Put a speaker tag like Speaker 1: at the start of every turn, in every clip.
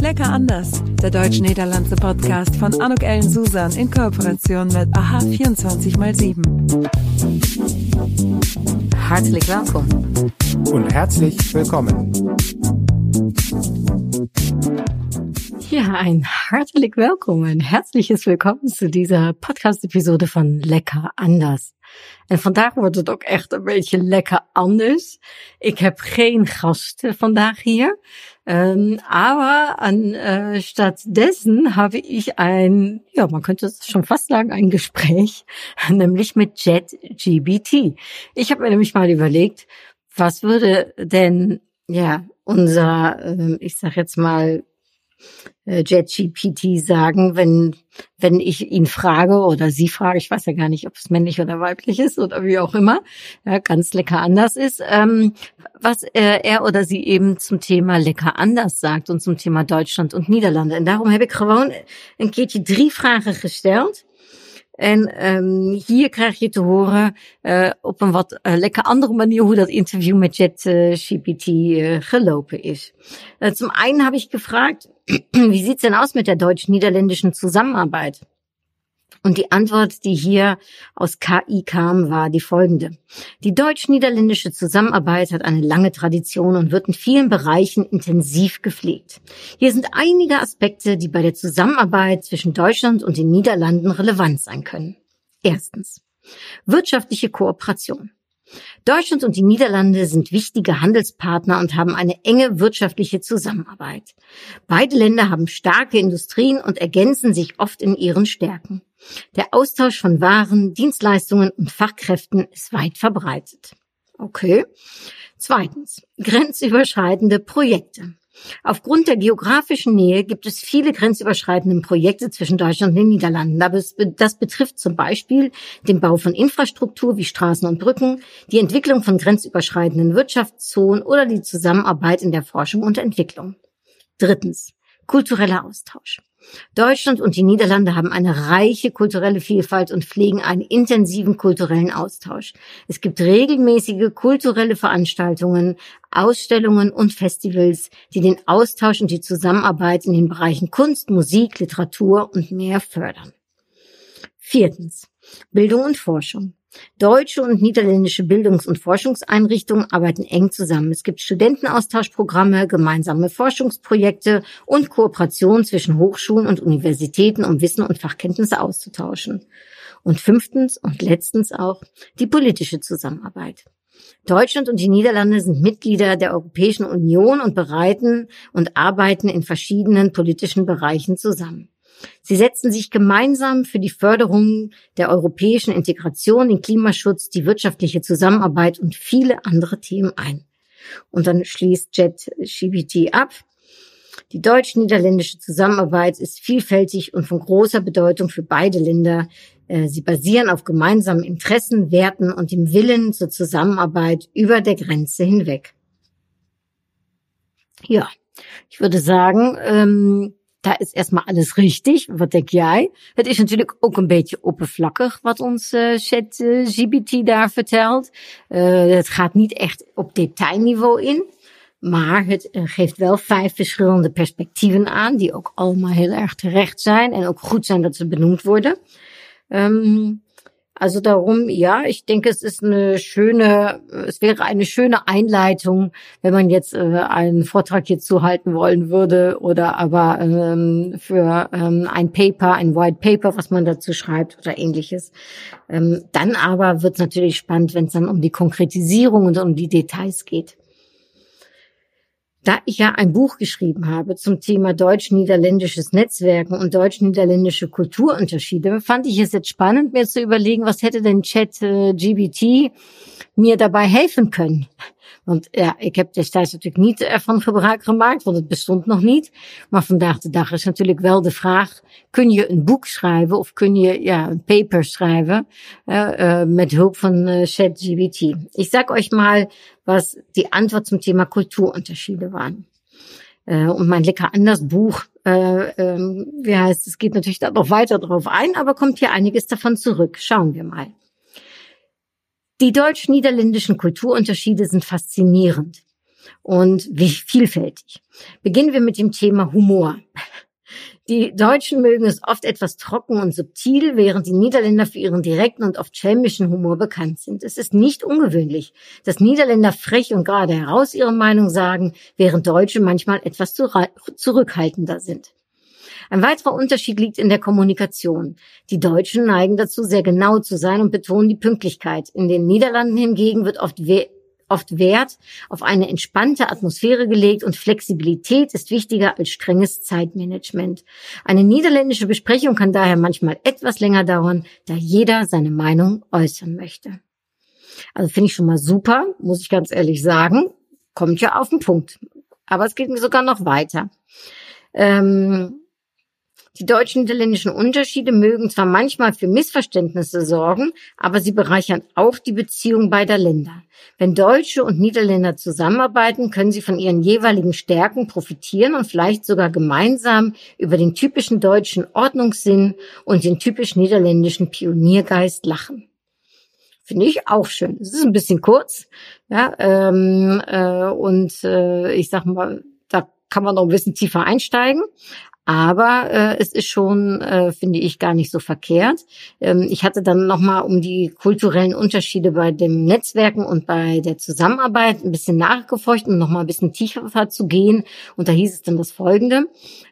Speaker 1: Lecker anders, der deutsch-niederlandse Podcast von Anuk Ellen Susan in Kooperation mit AHA 24x7.
Speaker 2: Hartelijk welkom.
Speaker 3: Und herzlich willkommen.
Speaker 2: Ja, ein hartelijk welkom en herzliches welkom zu dieser podcast-episode van Lekker Anders. En vandaag wordt het ook echt een beetje lekker anders. Ik heb geen gasten vandaag hier. Ähm, aber an, äh, stattdessen habe ich ein, ja, man könnte es schon fast sagen, ein Gespräch, nämlich mit JetGBT. Ich habe mir nämlich mal überlegt, was würde denn, ja, unser, äh, ich sag jetzt mal, JetGPT sagen, wenn, wenn ich ihn frage oder sie frage, ich weiß ja gar nicht, ob es männlich oder weiblich ist oder wie auch immer, ja, ganz lecker anders ist, ähm, was äh, er oder sie eben zum Thema lecker anders sagt und zum Thema Deutschland und Niederlande. En daarom heb ik gewoon een keertje drie vragen gesteld. En um, hier krijg je te horen uh, op een wat uh, lekker andere manier hoe dat interview met JetGPT uh, gelopen is. zum einen habe ich gefragt, wie sieht's denn aus mit der deutsch-niederländischen Zusammenarbeit? Und die Antwort, die hier aus KI kam, war die folgende. Die deutsch-niederländische Zusammenarbeit hat eine lange Tradition und wird in vielen Bereichen intensiv gepflegt. Hier sind einige Aspekte, die bei der Zusammenarbeit zwischen Deutschland und den Niederlanden relevant sein können. Erstens. Wirtschaftliche Kooperation. Deutschland und die Niederlande sind wichtige Handelspartner und haben eine enge wirtschaftliche Zusammenarbeit. Beide Länder haben starke Industrien und ergänzen sich oft in ihren Stärken. Der Austausch von Waren, Dienstleistungen und Fachkräften ist weit verbreitet. Okay. Zweitens. Grenzüberschreitende Projekte. Aufgrund der geografischen Nähe gibt es viele grenzüberschreitende Projekte zwischen Deutschland und den Niederlanden. Das betrifft zum Beispiel den Bau von Infrastruktur wie Straßen und Brücken, die Entwicklung von grenzüberschreitenden Wirtschaftszonen oder die Zusammenarbeit in der Forschung und Entwicklung. Drittens. Kultureller Austausch. Deutschland und die Niederlande haben eine reiche kulturelle Vielfalt und pflegen einen intensiven kulturellen Austausch. Es gibt regelmäßige kulturelle Veranstaltungen, Ausstellungen und Festivals, die den Austausch und die Zusammenarbeit in den Bereichen Kunst, Musik, Literatur und mehr fördern. Viertens. Bildung und Forschung. Deutsche und niederländische Bildungs- und Forschungseinrichtungen arbeiten eng zusammen. Es gibt Studentenaustauschprogramme, gemeinsame Forschungsprojekte und Kooperationen zwischen Hochschulen und Universitäten, um Wissen und Fachkenntnisse auszutauschen. Und fünftens und letztens auch die politische Zusammenarbeit. Deutschland und die Niederlande sind Mitglieder der Europäischen Union und bereiten und arbeiten in verschiedenen politischen Bereichen zusammen. Sie setzen sich gemeinsam für die Förderung der europäischen Integration, den Klimaschutz, die wirtschaftliche Zusammenarbeit und viele andere Themen ein. Und dann schließt JetGBT ab. Die deutsch-niederländische Zusammenarbeit ist vielfältig und von großer Bedeutung für beide Länder. Äh, sie basieren auf gemeinsamen Interessen, Werten und dem Willen zur Zusammenarbeit über der Grenze hinweg. Ja, ich würde sagen, ähm, da is erstmal alles richtig. Wat denk jij? Het is natuurlijk ook een beetje oppervlakkig wat ons uh, daar vertelt. Uh, het gaat niet echt op detailniveau in. Maar het geeft wel vijf verschillende perspectieven aan, die ook allemaal heel erg terecht zijn en ook goed zijn dat ze benoemd worden. Um, Also darum, ja, ich denke, es ist eine schöne, es wäre eine schöne Einleitung, wenn man jetzt äh, einen Vortrag hierzu halten wollen würde oder aber ähm, für ähm, ein Paper, ein White Paper, was man dazu schreibt oder ähnliches. Ähm, dann aber wird es natürlich spannend, wenn es dann um die Konkretisierung und um die Details geht. Da ich ja ein Buch geschrieben habe zum Thema deutsch-niederländisches Netzwerken und deutsch-niederländische Kulturunterschiede, fand ich es jetzt spannend, mir zu überlegen, was hätte denn Chat äh, GBT mir dabei helfen können. Want ja, ik heb destijds natuurlijk niet ervan gebruik gemaakt, want het bestond nog niet. Maar vandaag de dag is natuurlijk wel de vraag, kun je een boek schrijven of kun je ja, een paper schrijven uh, uh, met hulp van uh, ChatGPT? Ich sag euch mal, was die Antwort zum Thema Kulturunterschiede waren. Äh, und mein Lecker anders Buch, äh, äh, wie heißt es, geht natürlich da noch weiter drauf ein, aber kommt hier einiges davon zurück. Schauen wir mal. Die deutsch-niederländischen Kulturunterschiede sind faszinierend. und vielfältig. Beginnen wir mit dem Thema Humor. Die Deutschen mögen es oft etwas trocken und subtil, während die Niederländer für ihren direkten und oft schelmischen Humor bekannt sind. Es ist nicht ungewöhnlich, dass Niederländer frech und gerade heraus ihre Meinung sagen, während Deutsche manchmal etwas zurückhaltender sind. Ein weiterer Unterschied liegt in der Kommunikation. Die Deutschen neigen dazu, sehr genau zu sein und betonen die Pünktlichkeit. In den Niederlanden hingegen wird oft oft Wert auf eine entspannte Atmosphäre gelegt und Flexibilität ist wichtiger als strenges Zeitmanagement. Eine niederländische Besprechung kann daher manchmal etwas länger dauern, da jeder seine Meinung äußern möchte. Also finde ich schon mal super, muss ich ganz ehrlich sagen. Kommt ja auf den Punkt. Aber es geht mir sogar noch weiter. Ähm, die deutsch-niederländischen Unterschiede mögen zwar manchmal für Missverständnisse sorgen, aber sie bereichern auch die Beziehung beider Länder. Wenn Deutsche und Niederländer zusammenarbeiten, können sie von ihren jeweiligen Stärken profitieren und vielleicht sogar gemeinsam über den typischen deutschen Ordnungssinn und den typisch niederländischen Pioniergeist lachen. Finde ich auch schön. Es ist ein bisschen kurz, ja, ähm, äh, und äh, ich sag mal, da kann man noch ein bisschen tiefer einsteigen. Aber äh, es ist schon, äh, finde ich, gar nicht so verkehrt. Ähm, ich hatte dann nochmal um die kulturellen Unterschiede bei dem Netzwerken und bei der Zusammenarbeit ein bisschen nachgeforscht, um nochmal ein bisschen tiefer zu gehen. Und da hieß es dann das Folgende.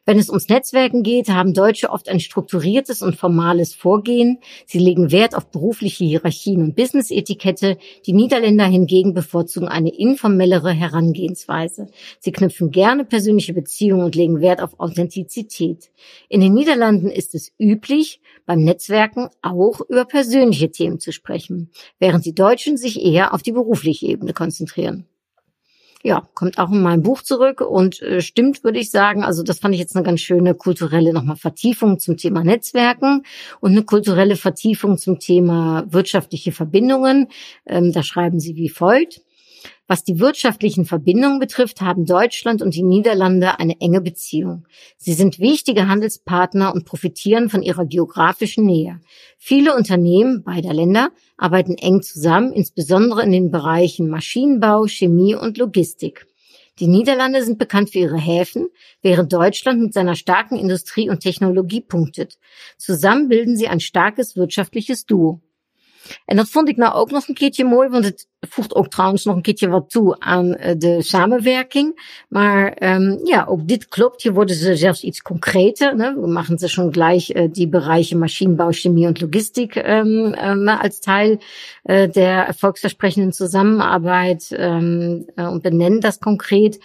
Speaker 2: Wenn es ums Netzwerken geht, haben Deutsche oft ein strukturiertes und formales Vorgehen. Sie legen Wert auf berufliche Hierarchien und Business-Etikette. Die Niederländer hingegen bevorzugen eine informellere Herangehensweise. Sie knüpfen gerne persönliche Beziehungen und legen Wert auf Authentizität. In den Niederlanden ist es üblich, beim Netzwerken auch über persönliche Themen zu sprechen, während die Deutschen sich eher auf die berufliche Ebene konzentrieren ja, kommt auch in meinem Buch zurück und äh, stimmt, würde ich sagen. Also das fand ich jetzt eine ganz schöne kulturelle nochmal Vertiefung zum Thema Netzwerken und eine kulturelle Vertiefung zum Thema wirtschaftliche Verbindungen. Ähm, da schreiben sie wie folgt. Was die wirtschaftlichen Verbindungen betrifft, haben Deutschland und die Niederlande eine enge Beziehung. Sie sind wichtige Handelspartner und profitieren von ihrer geografischen Nähe. Viele Unternehmen beider Länder arbeiten eng zusammen, insbesondere in den Bereichen Maschinenbau, Chemie und Logistik. Die Niederlande sind bekannt für ihre Häfen, während Deutschland mit seiner starken Industrie und Technologie punktet. Zusammen bilden sie ein starkes wirtschaftliches Duo. En dat vond ik nou ook nog een keertje mooi, want het voegt ook trouwens nog een keertje wat toe aan uh, de samenwerking. Maar um, ja, ook dit klopt. Hier worden ze zelfs iets concreter. Ne? We machen ze schon gleich uh, die Bereiche Maschinenbau, Chemie und Logistik um, um, als Teil uh, der erfolgsversprechenden Zusammenarbeit um, und benennen das konkret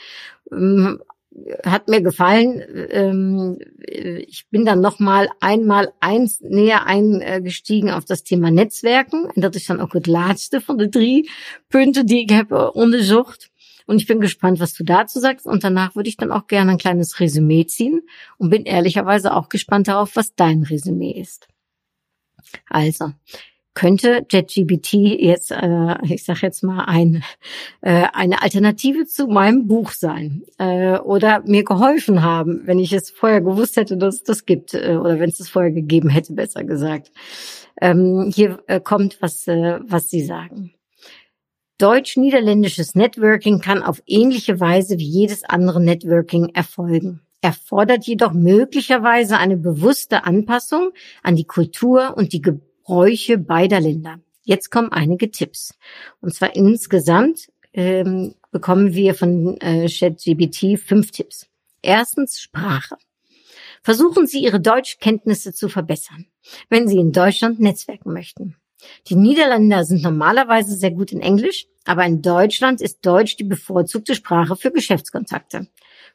Speaker 2: hat mir gefallen. Ähm, ich bin dann noch mal einmal eins näher eingestiegen auf das Thema Netzwerken. En dat is dan ook het laatste van de drie punten die ik heb onderzocht. Und ich bin gespannt, was du dazu sagst. Und danach würde ich dann auch gerne ein kleines Resümee ziehen und bin ehrlicherweise auch gespannt darauf, was dein Resümee ist. Also, könnte JetGBT jetzt, äh, ich sage jetzt mal, ein, äh, eine Alternative zu meinem Buch sein äh, oder mir geholfen haben, wenn ich es vorher gewusst hätte, dass es das gibt äh, oder wenn es es vorher gegeben hätte, besser gesagt. Ähm, hier äh, kommt, was, äh, was Sie sagen. Deutsch-niederländisches Networking kann auf ähnliche Weise wie jedes andere Networking erfolgen erfordert jedoch möglicherweise eine bewusste Anpassung an die Kultur und die Bräuche beider Länder. Jetzt kommen einige Tipps. Und zwar insgesamt ähm, bekommen wir von äh, ChatGBT fünf Tipps. Erstens Sprache. Versuchen Sie Ihre Deutschkenntnisse zu verbessern, wenn Sie in Deutschland netzwerken möchten. Die Niederländer sind normalerweise sehr gut in Englisch, aber in Deutschland ist Deutsch die bevorzugte Sprache für Geschäftskontakte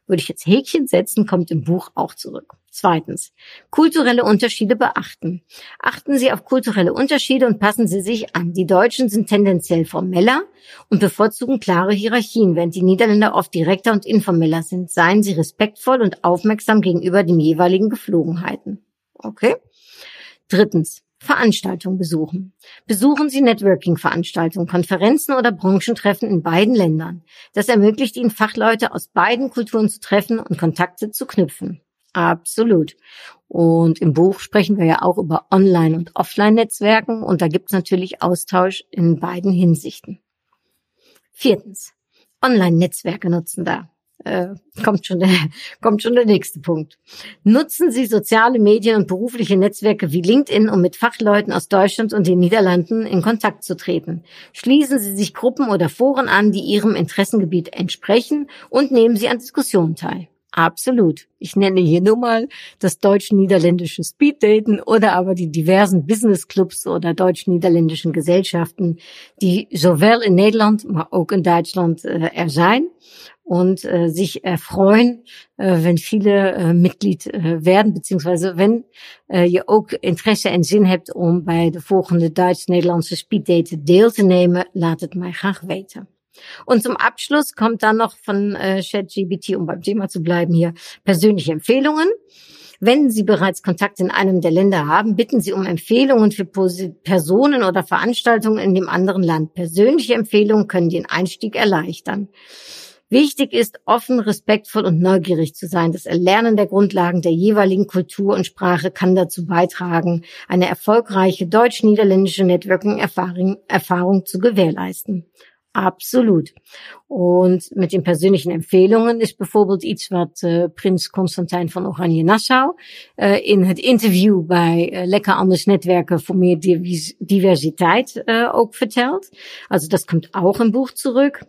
Speaker 2: würde ich jetzt Häkchen setzen, kommt im Buch auch zurück. Zweitens, kulturelle Unterschiede beachten. Achten Sie auf kulturelle Unterschiede und passen Sie sich an. Die Deutschen sind tendenziell formeller und bevorzugen klare Hierarchien, während die Niederländer oft direkter und informeller sind. Seien Sie respektvoll und aufmerksam gegenüber den jeweiligen Geflogenheiten. Okay? Drittens, Veranstaltungen besuchen. Besuchen Sie Networking-Veranstaltungen, Konferenzen oder Branchentreffen in beiden Ländern. Das ermöglicht Ihnen, Fachleute aus beiden Kulturen zu treffen und Kontakte zu knüpfen. Absolut. Und im Buch sprechen wir ja auch über Online- und Offline-Netzwerken und da gibt es natürlich Austausch in beiden Hinsichten. Viertens. Online-Netzwerke nutzen da äh, kommt schon der, kommt schon der nächste Punkt. Nutzen Sie soziale Medien und berufliche Netzwerke wie LinkedIn, um mit Fachleuten aus Deutschland und den Niederlanden in Kontakt zu treten. Schließen Sie sich Gruppen oder Foren an, die Ihrem Interessengebiet entsprechen und nehmen Sie an Diskussionen teil. Absolut. Ich nenne hier nur mal das deutsch-niederländische Speeddaten oder aber die diversen Businessclubs oder deutsch-niederländischen Gesellschaften, die sowohl in Nederland, maar ook in Duitsland äh, er zijn und äh, sich erfreuen, äh, wenn viele äh, Mitglied äh, werden, beziehungsweise wenn äh, je ook interesse en zin hebt om bij de volgende Duits-Nederlandse speeddate deel te nemen, laat het mij graag weten. Und zum Abschluss kommt dann noch von äh, ChatGBT, um beim Thema zu bleiben hier, persönliche Empfehlungen. Wenn Sie bereits Kontakt in einem der Länder haben, bitten Sie um Empfehlungen für Personen oder Veranstaltungen in dem anderen Land. Persönliche Empfehlungen können den Einstieg erleichtern. Wichtig ist, offen, respektvoll und neugierig zu sein. Das Erlernen der Grundlagen der jeweiligen Kultur und Sprache kann dazu beitragen, eine erfolgreiche deutsch-niederländische Networking-Erfahrung Erfahrung zu gewährleisten. Absolut. Und met den persönlichen Empfehlungen is bijvoorbeeld iets wat uh, Prins Constantijn van Oranje-Nassau uh, in het interview bij uh, Lekker Anders Netwerken voor meer Diversiteit ook vertelt. Also das kommt auch im Buch zurück.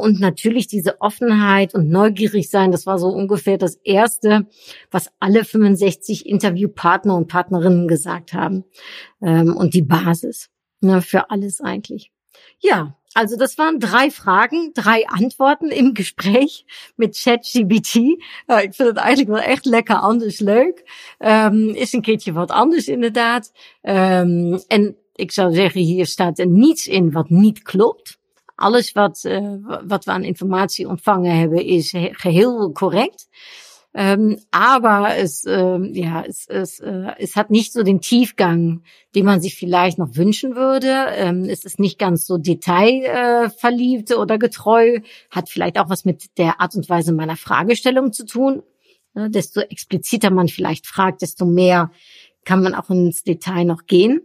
Speaker 2: Und natürlich diese Offenheit und neugierig sein, das war so ungefähr das Erste, was alle 65 Interviewpartner und Partnerinnen gesagt haben. Ähm, und die Basis ne, für alles eigentlich. Ja, also das waren drei Vragen, drei Antworten im Gespräch mit ChatGPT. Ik vind het eigenlijk wel echt lekker anders leuk. Um, is een keertje wat anders inderdaad. Um, en ik zou zeggen, hier staat er niets in wat niet klopt. Alles wat, uh, wat we aan informatie ontvangen hebben is geheel correct. Ähm, aber es, ähm, ja, es, es, äh, es hat nicht so den Tiefgang, den man sich vielleicht noch wünschen würde. Ähm, es ist nicht ganz so detailverliebt äh, oder getreu, hat vielleicht auch was mit der Art und Weise meiner Fragestellung zu tun. Ja, desto expliziter man vielleicht fragt, desto mehr kann man auch ins Detail noch gehen.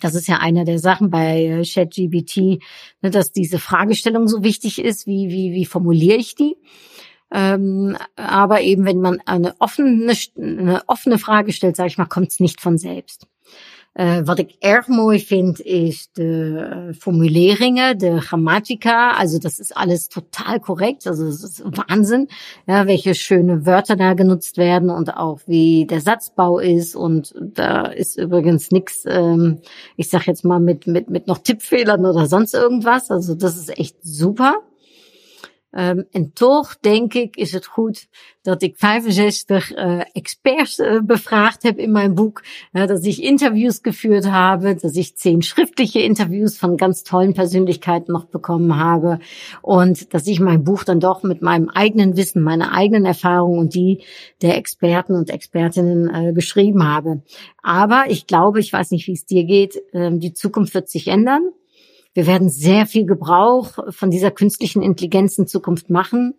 Speaker 2: Das ist ja einer der Sachen bei äh, ChatGBT, ne, dass diese Fragestellung so wichtig ist, wie, wie, wie formuliere ich die? Ähm, aber eben, wenn man eine offene, eine offene Frage stellt, sage ich mal, kommt es nicht von selbst. Uh, wat ik erg mooi vind, is de formuleringen, de grammatica. Also das ist alles total korrekt. Also es ist Wahnsinn, ja, welche schöne Wörter da genutzt werden und auch wie der Satzbau ist. Und da ist übrigens nichts, ähm, ich sag jetzt mal mit, mit, mit noch Tippfehlern oder sonst irgendwas. Also das ist echt super. Um, en toch denk ik is het goed dat ik 65 uh, experts uh, befragt heb in mijn boek, uh, dass ich Interviews geführt habe, dass ich zehn schriftliche Interviews von ganz tollen Persönlichkeiten noch bekommen habe und dass ich mein Buch dann doch mit meinem eigenen Wissen, meiner eigenen Erfahrung und die der Experten und Expertinnen äh, geschrieben habe. Aber ich glaube, ich weiß nicht, wie es dir geht, äh, die Zukunft wird sich ändern. Wir werden sehr viel Gebrauch von dieser künstlichen Intelligenz in Zukunft machen.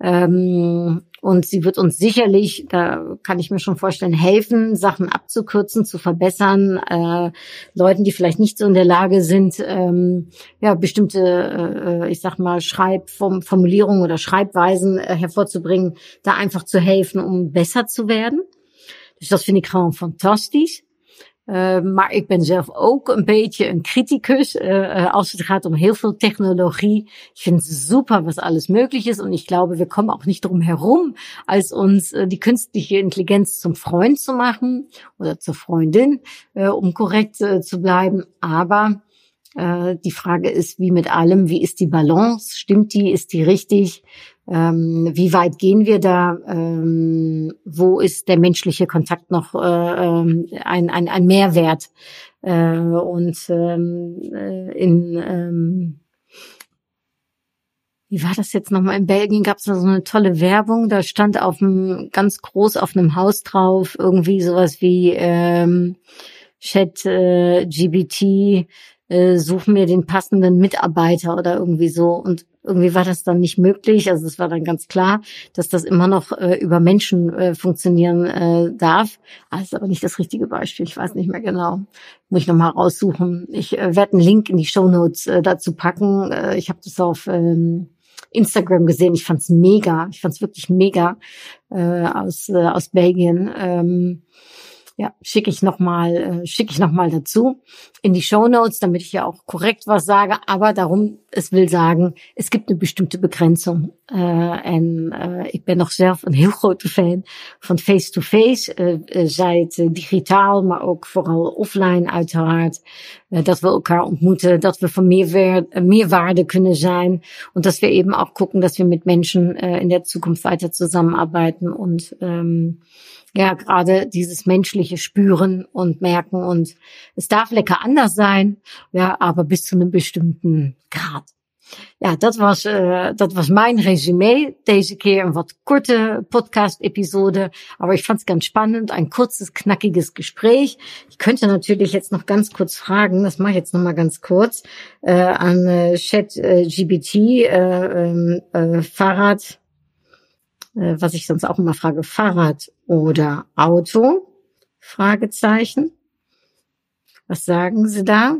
Speaker 2: Ähm, und sie wird uns sicherlich, da kann ich mir schon vorstellen, helfen, Sachen abzukürzen, zu verbessern, äh, Leuten, die vielleicht nicht so in der Lage sind, ähm, ja, bestimmte, äh, ich sag mal, Schreibformulierungen oder Schreibweisen äh, hervorzubringen, da einfach zu helfen, um besser zu werden. Dus dat vind ik fantastisch. Uh, maar ik ben zelf ook een beetje een criticus uh, als het gaat om heel veel Technologie. Ich finde es super, was alles möglich ist und ich glaube, wir kommen auch nicht drum herum, als uns uh, die künstliche Intelligenz zum Freund zu machen oder zur Freundin, um korrekt zu bleiben. Aber die Frage ist, wie mit allem, wie ist die Balance? Stimmt die? Ist die richtig? Ähm, wie weit gehen wir da? Ähm, wo ist der menschliche Kontakt noch äh, ähm, ein, ein, ein Mehrwert? Äh, und ähm, äh, in ähm, wie war das jetzt nochmal? In Belgien gab es so eine tolle Werbung. Da stand auf einem ganz groß auf einem Haus drauf irgendwie sowas wie ähm, Chat äh, GBT äh, such mir den passenden Mitarbeiter oder irgendwie so. Und irgendwie war das dann nicht möglich. Also es war dann ganz klar, dass das immer noch äh, über Menschen äh, funktionieren äh, darf. Ah, ist aber nicht das richtige Beispiel. Ich weiß nicht mehr genau. Muss ich nochmal raussuchen. Ich äh, werde einen Link in die Show Notes äh, dazu packen. Äh, ich habe das auf ähm, Instagram gesehen. Ich fand's mega. Ich fand's wirklich mega äh, aus, äh, aus Belgien. Ähm, ja, schicke ich nochmal, äh, schicke ich noch dazu in die Show Notes, damit ich ja auch korrekt was sage. Aber darum, es will sagen, es gibt eine bestimmte begrenzung. Uh, en uh, ik ben nog zelf een heel grote fan van face-to-face. -face, uh, zij het digitaal, maar ook vooral offline uiteraard. dat we elkaar ontmoeten, dat we van meer, waarde kunnen zijn. Und dass wir eben auch gucken, dass wir mit Menschen in der Zukunft weiter zusammenarbeiten und ähm, ja gerade dieses menschliche Spüren und Merken und es darf lekker anders sein, ja, aber bis zu einem bestimmten Grad. Ja, dat was, uh, dat was mijn Resümee. Deze keer een wat korte Podcast-Episode, aber ich fand es ganz spannend. Ein kurzes, knackiges Gespräch. Ich könnte natürlich jetzt noch ganz kurz fragen, das mache ich jetzt noch mal ganz kurz, äh, an äh, Chat äh, GBT, äh, äh, Fahrrad, äh, was ich sonst auch immer frage, Fahrrad oder Auto? Fragezeichen. Was sagen Sie da?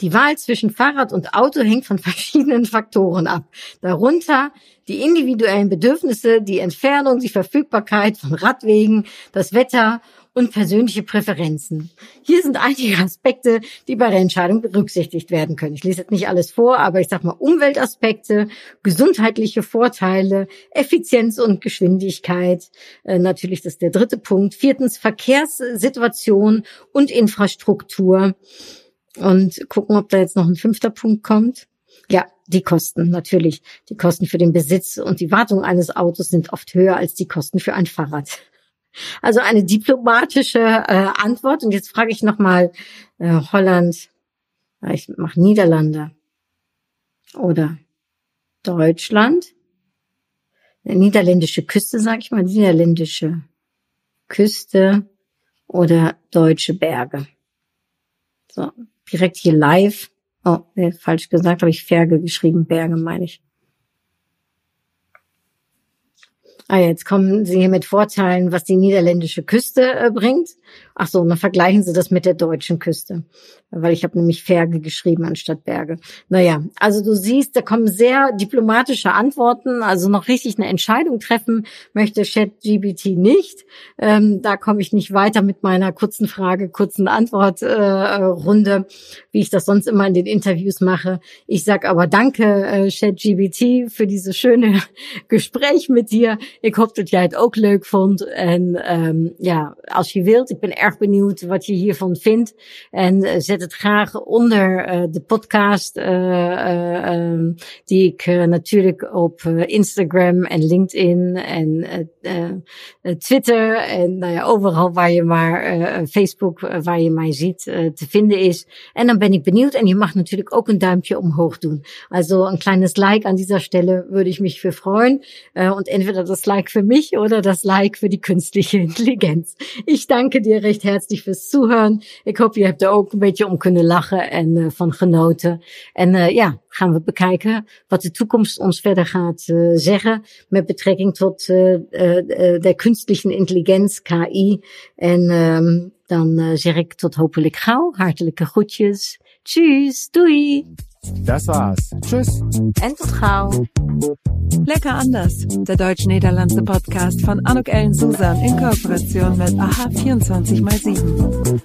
Speaker 2: Die Wahl zwischen Fahrrad und Auto hängt von verschiedenen Faktoren ab. Darunter die individuellen Bedürfnisse, die Entfernung, die Verfügbarkeit von Radwegen, das Wetter und persönliche Präferenzen. Hier sind einige Aspekte, die bei der Entscheidung berücksichtigt werden können. Ich lese jetzt nicht alles vor, aber ich sage mal Umweltaspekte, gesundheitliche Vorteile, Effizienz und Geschwindigkeit. Äh, natürlich, das ist der dritte Punkt. Viertens Verkehrssituation und Infrastruktur. Und gucken, ob da jetzt noch ein fünfter Punkt kommt. Ja, die Kosten natürlich. Die Kosten für den Besitz und die Wartung eines Autos sind oft höher als die Kosten für ein Fahrrad. Also eine diplomatische äh, Antwort. Und jetzt frage ich nochmal äh, Holland, ich mache Niederlande oder Deutschland. Niederländische Küste, sage ich mal, niederländische Küste oder deutsche Berge. So, direkt hier live. Oh, nee, falsch gesagt, habe ich Ferge geschrieben, Berge meine ich. Ah, jetzt kommen Sie hier mit Vorteilen, was die niederländische Küste äh, bringt. Ach so, dann vergleichen Sie das mit der deutschen Küste, weil ich habe nämlich Ferge geschrieben anstatt Berge. Naja, also du siehst, da kommen sehr diplomatische Antworten, also noch richtig eine Entscheidung treffen möchte ChatGBT nicht. Ähm, da komme ich nicht weiter mit meiner kurzen Frage, kurzen Antwortrunde, äh, wie ich das sonst immer in den Interviews mache. Ich sag aber danke äh, ChatGBT für dieses schöne Gespräch mit dir. Ich hoffe, dat jij het ook leuk vond. En um, ja, als je wilt, ik ben erg benieuwd wat je hiervan vindt. En zet het graag onder uh, de podcast, uh, um, die ik natuurlijk op Instagram en LinkedIn en Twitter en nou ja, overal waar je maar, Facebook, waar je mij ziet, te vinden is. En dan ben ik benieuwd. En je mag natuurlijk ook een duimpje omhoog doen. Also ein kleines Like an dieser Stelle würde ich mich für freuen. und entweder das Like für mich oder das Like für die künstliche Intelligenz. Ich danke dir recht herzlich fürs Zuhören. Ik hoop je hebt er ook een beetje om kunnen lachen en uh, van genoten. En uh, ja, gaan we bekijken wat de toekomst ons verder gaat uh, zeggen met betrekking tot de künstlichen Intelligenz, KI. En um, dan zeg ik tot hopelijk gauw. Hartelijke groetjes. Tschüss, doei.
Speaker 3: Das war's. Tschüss.
Speaker 2: En tot gauw.
Speaker 1: Lecker anders. Der deutsch-niederlandse Podcast von Anuk Ellen Susan in Kooperation mit AHA 24x7.